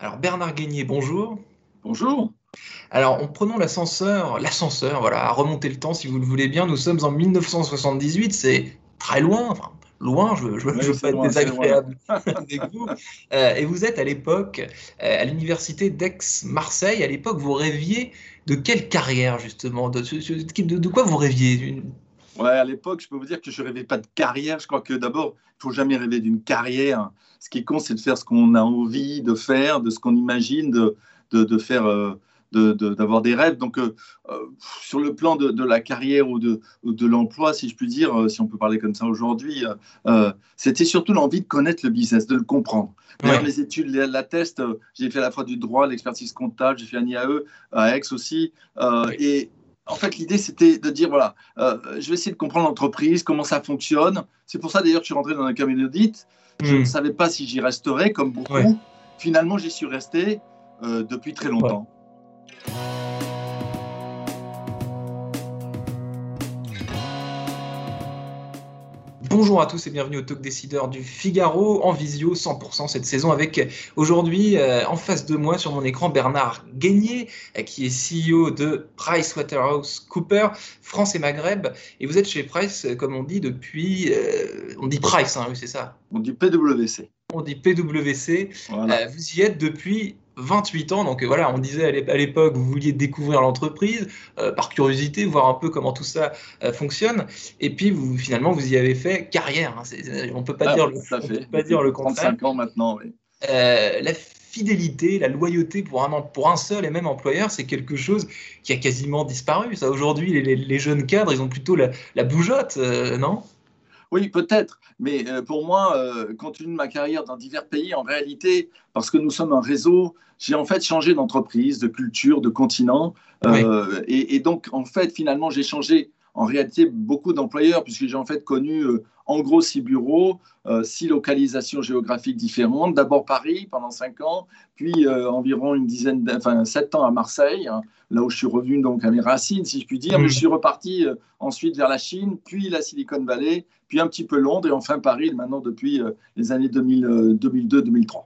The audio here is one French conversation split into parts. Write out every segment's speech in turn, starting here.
Alors Bernard Guénier, bonjour. Bonjour. Alors en prenant l'ascenseur, l'ascenseur, voilà, à remonter le temps si vous le voulez bien, nous sommes en 1978, c'est très loin, enfin loin, je ne veux, pas être désagréable avec vous. Euh, et vous êtes à l'époque euh, à l'université d'Aix-Marseille, à l'époque vous rêviez de quelle carrière justement? De, de, quoi vous rêviez? Ouais, à l'époque, je peux vous dire que je rêvais pas de carrière. Je crois que d'abord, il faut jamais rêver d'une carrière. Ce qui compte, c'est de faire ce qu'on a envie de faire, de ce qu'on imagine, de, de, de faire, euh, d'avoir des rêves. Donc, euh, euh, sur le plan de, la carrière ou de, de l'emploi, si je puis dire, si on peut parler comme ça aujourd'hui, c'était surtout l'envie de connaître le business, de le comprendre. D'ailleurs, les études l'attestent. J'ai fait à la fois du droit, l'expertise comptable, j'ai fait un IAE à Aix aussi. Et en fait, l'idée, c'était de dire, voilà, euh, je vais essayer de comprendre l'entreprise, comment ça fonctionne. C'est pour ça, d'ailleurs, que je suis rentré dans un cabinet d'audit. Je hmm. ne savais pas si j'y resterais, comme beaucoup. Finalement, j'y suis resté euh, depuis très longtemps. Bonjour à tous et bienvenue au Talk Décideur du Figaro en visio 100% cette saison avec aujourd'hui euh, en face de moi sur mon écran Bernard Guénier euh, qui est CEO de PricewaterhouseCoopers France et Maghreb et vous êtes chez Price euh, comme on dit depuis on dit Price hein, c'est ça On dit PwC. On dit PwC. vous y êtes depuis 28 ans. Donc voilà, on disait à l'époque, vous vouliez découvrir l'entreprise euh, par curiosité, voir un peu comment tout ça euh, fonctionne. Et puis vous, finalement, vous y avez fait carrière. Hein. on ne peut pas, ah, dire, le, peut pas dire le contraire. 35 ans maintenant, oui. Euh, la fidélité, la loyauté pour un, pour un seul et même employeur, c'est quelque chose qui a quasiment disparu. Ça, aujourd'hui, les, jeunes cadres, ils ont plutôt la, la bougeotte, non? Oui, peut-être, mais euh, pour moi, euh, compte tenu de ma carrière dans divers pays, en réalité, parce que nous sommes un réseau, j'ai en fait changé d'entreprise, de culture, de continent. Euh, et, donc, en fait, finalement, j'ai changé en réalité beaucoup d'employeurs, puisque j'ai en fait connu en gros six bureaux, six localisations géographiques différentes. D'abord Paris pendant cinq ans, puis environ une dizaine, enfin sept ans à Marseille, hein, là où je suis revenu donc à mes racines, si je puis dire. Mais je suis reparti ensuite vers la Chine, puis la Silicon Valley, puis un petit peu Londres et enfin Paris maintenant depuis euh, les années 2002-2003.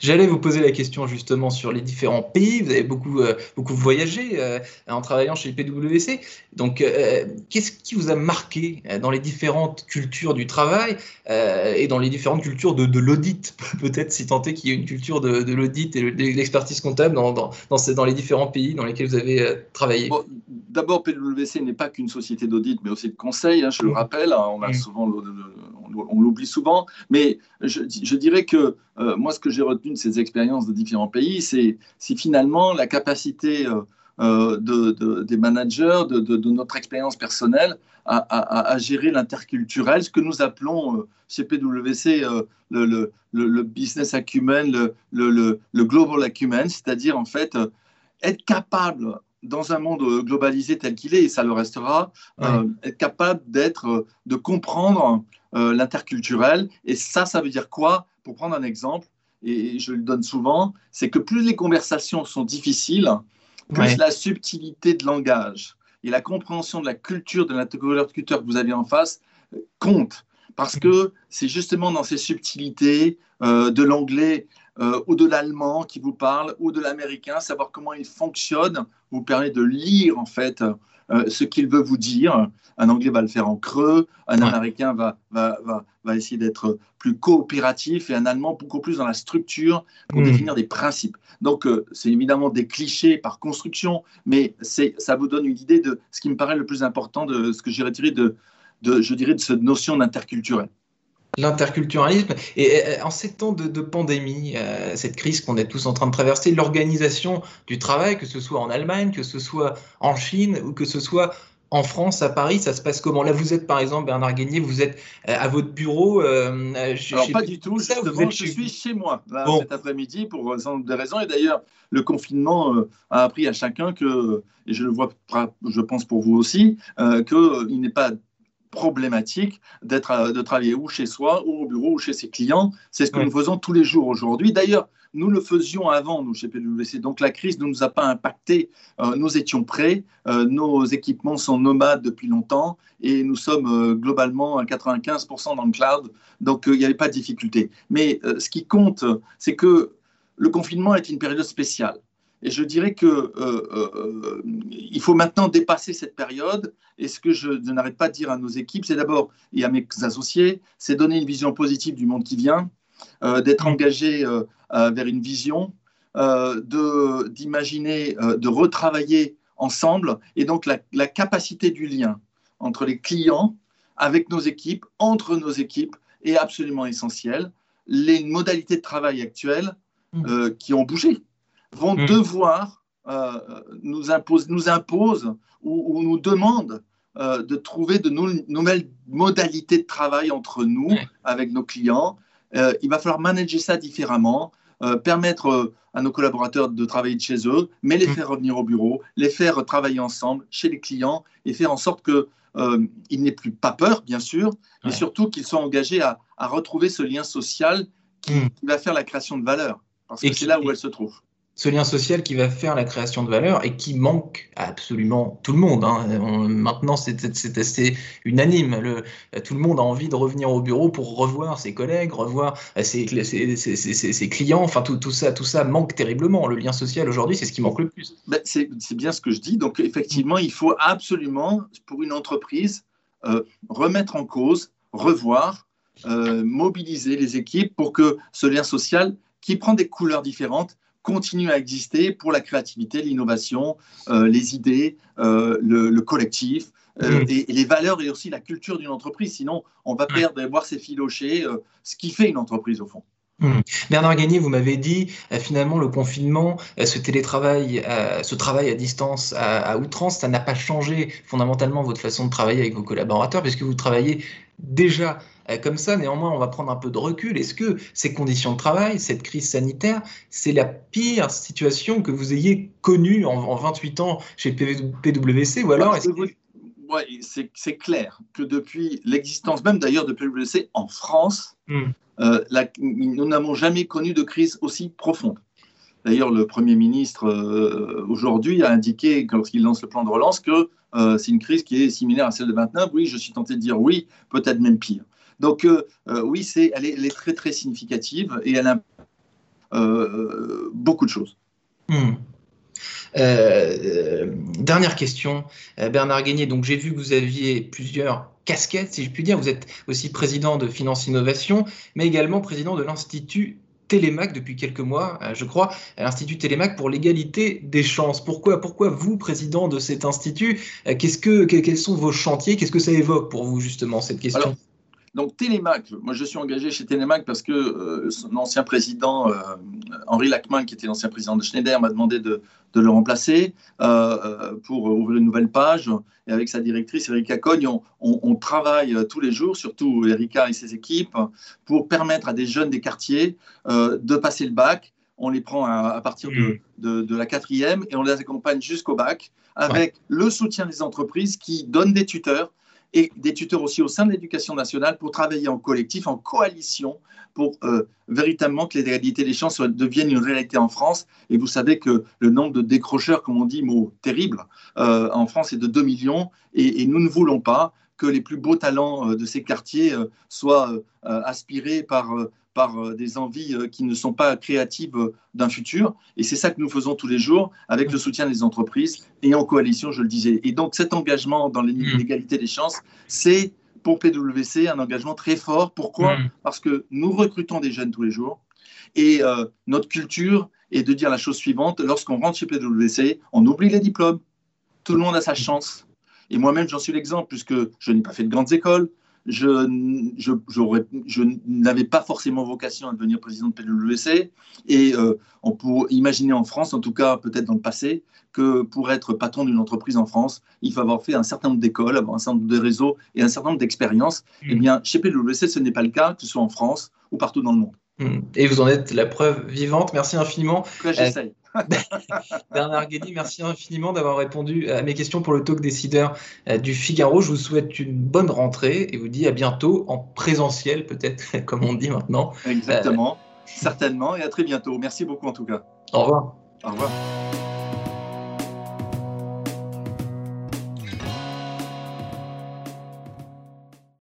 J'allais vous poser la question justement sur les différents pays. Vous avez beaucoup, euh, beaucoup voyagé euh, en travaillant chez PwC. Donc, euh, qu'est-ce qui vous a marqué dans les différentes cultures du travail et dans les différentes cultures de, l'audit? Peut-être si tant est qu'il y ait une culture de, l'audit et de l'expertise comptable dans, dans, dans, les différents pays dans lesquels vous avez travaillé. D'abord, PwC n'est pas qu'une société d'audit, mais aussi de conseil, hein, je le mmh. rappelle. Hein, on, a mmh. souvent, on l'oublie souvent. Mais je, je dirais que moi, ce que j'ai retenu de ces expériences de différents pays, c'est finalement la capacité euh, euh, de, des managers, de, notre expérience personnelle à, gérer l'interculturel, ce que nous appelons euh, chez PwC le, le, business acumen, le, global acumen, c'est-à-dire en fait être capable dans un monde globalisé tel qu'il est, et ça le restera, être capable d'être, de comprendre l'interculturel. Et ça, ça veut dire quoi? Pour prendre un exemple, et je le donne souvent, c'est que plus les conversations sont difficiles, plus la subtilité de langage et la compréhension de la culture de l'interlocuteur que vous avez en face euh, compte. Parce que c'est justement dans ces subtilités euh, de l'anglais euh, ou de l'allemand qui vous parle, ou de l'américain, savoir comment il fonctionne, vous permet de lire en fait euh, ce qu'il veut vous dire. Un Anglais va le faire en creux, un Américain va, va, va, va essayer d'être plus coopératif et un Allemand beaucoup plus dans la structure pour hmm. définir des principes. Donc, euh, c'est évidemment des clichés par construction, mais ça vous donne une idée de ce qui me paraît le plus important de ce que j'ai retiré de, de, je dirais, de cette notion d'interculturel l'interculturalisme. Et en ces temps de, pandémie, euh, cette crise qu'on est tous en train de traverser, l'organisation du travail, que ce soit en Allemagne, que ce soit en Chine ou que ce soit en France, à Paris, ça se passe comment? Là, vous êtes par exemple, Bernard Guénier, vous êtes euh, à votre bureau. Euh, Alors, pas du tout, je suis chez moi cet après-midi pour des raisons. Et d'ailleurs, le confinement a appris à chacun que, et je le vois, je pense pour vous aussi, qu'il n'est pas problématique d'être euh, de travailler ou chez soi ou au bureau ou chez ses clients. C'est ce que nous faisons tous les jours aujourd'hui. D'ailleurs, nous le faisions avant, nous, chez PwC. Donc, la crise ne nous a pas impacté. Euh, nous étions prêts. Euh, nos équipements sont nomades depuis longtemps et nous sommes globalement à 95% dans le cloud. Donc, il n'y avait pas de difficulté. Mais ce qui compte, c'est que le confinement est une période spéciale. Et je dirais que euh, euh, il faut maintenant dépasser cette période. Et ce que je, n'arrête pas de dire à nos équipes, c'est d'abord et à mes associés, c'est donner une vision positive du monde qui vient, euh, d'être engagé vers une vision, de d'imaginer, de retravailler ensemble. Et donc la, la, capacité du lien entre les clients, avec nos équipes, entre nos équipes, est absolument essentielle. Les modalités de travail actuelles mmh. qui ont bougé vont hmm. devoir euh, nous, impose, nous imposent ou, nous demandent euh, de trouver de nouvelles modalités de travail entre nous, avec nos clients. Euh, il va falloir manager ça différemment, permettre à nos collaborateurs de travailler de chez eux, mais les hmm. faire revenir au bureau, les faire travailler ensemble chez les clients et faire en sorte qu'ils n'aient plus pas peur, bien sûr, mais surtout qu'ils soient engagés à, retrouver ce lien social qui, hmm. qui, va faire la création de valeur, parce que c'est là où elle se trouve ce lien social qui va faire la création de valeur et qui manque absolument tout le monde. Hein. maintenant, c'est assez unanime. Tout le monde a envie de revenir au bureau pour revoir ses collègues, revoir ses, ses, clients. Enfin, tout, tout, ça, tout ça manque terriblement. Le lien social aujourd'hui, c'est ce qui manque le plus. Ben, c'est bien ce que je dis. Donc, effectivement, il faut absolument, pour une entreprise, euh, remettre en cause, revoir, euh, mobiliser les équipes pour que ce lien social, qui prend des couleurs différentes, continue à exister pour la créativité, l'innovation, euh, les idées, euh, le, collectif. Euh, mm. et, les valeurs et aussi la culture d'une entreprise. Sinon, on va perdre, voir s'effilocher ce qui fait une entreprise au fond. Mm. Bernard Gagné, vous m'avez dit, finalement, le confinement, ce télétravail, ce travail à distance à outrance, ça n'a pas changé fondamentalement votre façon de travailler avec vos collaborateurs, puisque vous travaillez déjà comme ça. Néanmoins, on va prendre un peu de recul. Est-ce que ces conditions de travail, cette crise sanitaire, c'est la pire situation que vous ayez connue en, 28 ans chez PwC ou alors c'est clair que depuis l'existence même d'ailleurs de PwC en France, hmm. euh, nous n'avons jamais connu de crise aussi profonde. D'ailleurs, le Premier ministre euh, aujourd'hui a indiqué, lorsqu'il lance le plan de relance, que c'est une crise qui est similaire à celle de 29. Oui, je suis tenté de dire oui, peut-être même pire. Donc euh, euh, oui, c'est, elle, est, très très significative et elle a euh, beaucoup de choses. Hmm. dernière question, Bernard Guénier. Donc j'ai vu que vous aviez plusieurs casquettes, si je puis dire. Vous êtes aussi président de Finance Innovation, mais également président de l'Institut Télémac depuis quelques mois, je crois, l'Institut Télémac pour l'égalité des chances. Pourquoi, pourquoi vous, président de cet institut, qu'est-ce que, quels sont vos chantiers? Qu'est-ce que ça évoque pour vous, justement, cette question? Donc Télémac, moi je suis engagé chez Télémac parce que euh, son ancien président, euh, Henri Lachman, qui était l'ancien président de Schneider, m'a demandé de, le remplacer euh, pour ouvrir une nouvelle page. Et avec sa directrice, Erika Cogne, on, travaille tous les jours, surtout Erika et ses équipes, pour permettre à des jeunes des quartiers de passer le bac. On les prend à, partir mmh. de, la quatrième et on les accompagne jusqu'au bac avec le soutien des entreprises qui donnent des tuteurs et des tuteurs aussi au sein de l'éducation nationale pour travailler en collectif, en coalition, pour euh, véritablement que l'égalité des chances deviennent une réalité en France. Et vous savez que le nombre de décrocheurs, comme on dit, mot terrible, euh, en France est de 2 millions, et, nous ne voulons pas que les plus beaux talents euh, de ces quartiers soient aspirés par par euh, des envies euh, qui ne sont pas créatives euh, d'un futur. Et c'est ça que nous faisons tous les jours avec le soutien des entreprises et en coalition, je le disais. Et donc cet engagement dans mm. l'égalité des chances, c'est pour PwC un engagement très fort. Pourquoi mm. Parce que nous recrutons des jeunes tous les jours. Et notre culture est de dire la chose suivante, lorsqu'on rentre chez PwC, on oublie les diplômes. Tout le monde a sa chance. Et moi-même, j'en suis l'exemple, puisque je n'ai pas fait de grandes écoles, je, je, je n'avais pas forcément vocation à devenir président de PwC. Et euh, on peut imaginer en France, en tout cas peut-être dans le passé, que pour être patron d'une entreprise en France, il faut avoir fait un certain nombre d'écoles, avoir un certain nombre de réseaux et un certain nombre d'expériences. Eh mmh. bien, chez PwC, ce n'est pas le cas, que ce soit en France ou partout dans le monde. Mmh. Et vous en êtes la preuve vivante. Merci infiniment. J'essaye. Bernard Guény, merci infiniment d'avoir répondu à mes questions pour le talk décideur euh, du Figaro. Je vous souhaite une bonne rentrée et vous dis à bientôt en présentiel, peut-être, comme on dit maintenant. Exactement, certainement, et à très bientôt. Merci beaucoup en tout cas. Au revoir. Au revoir.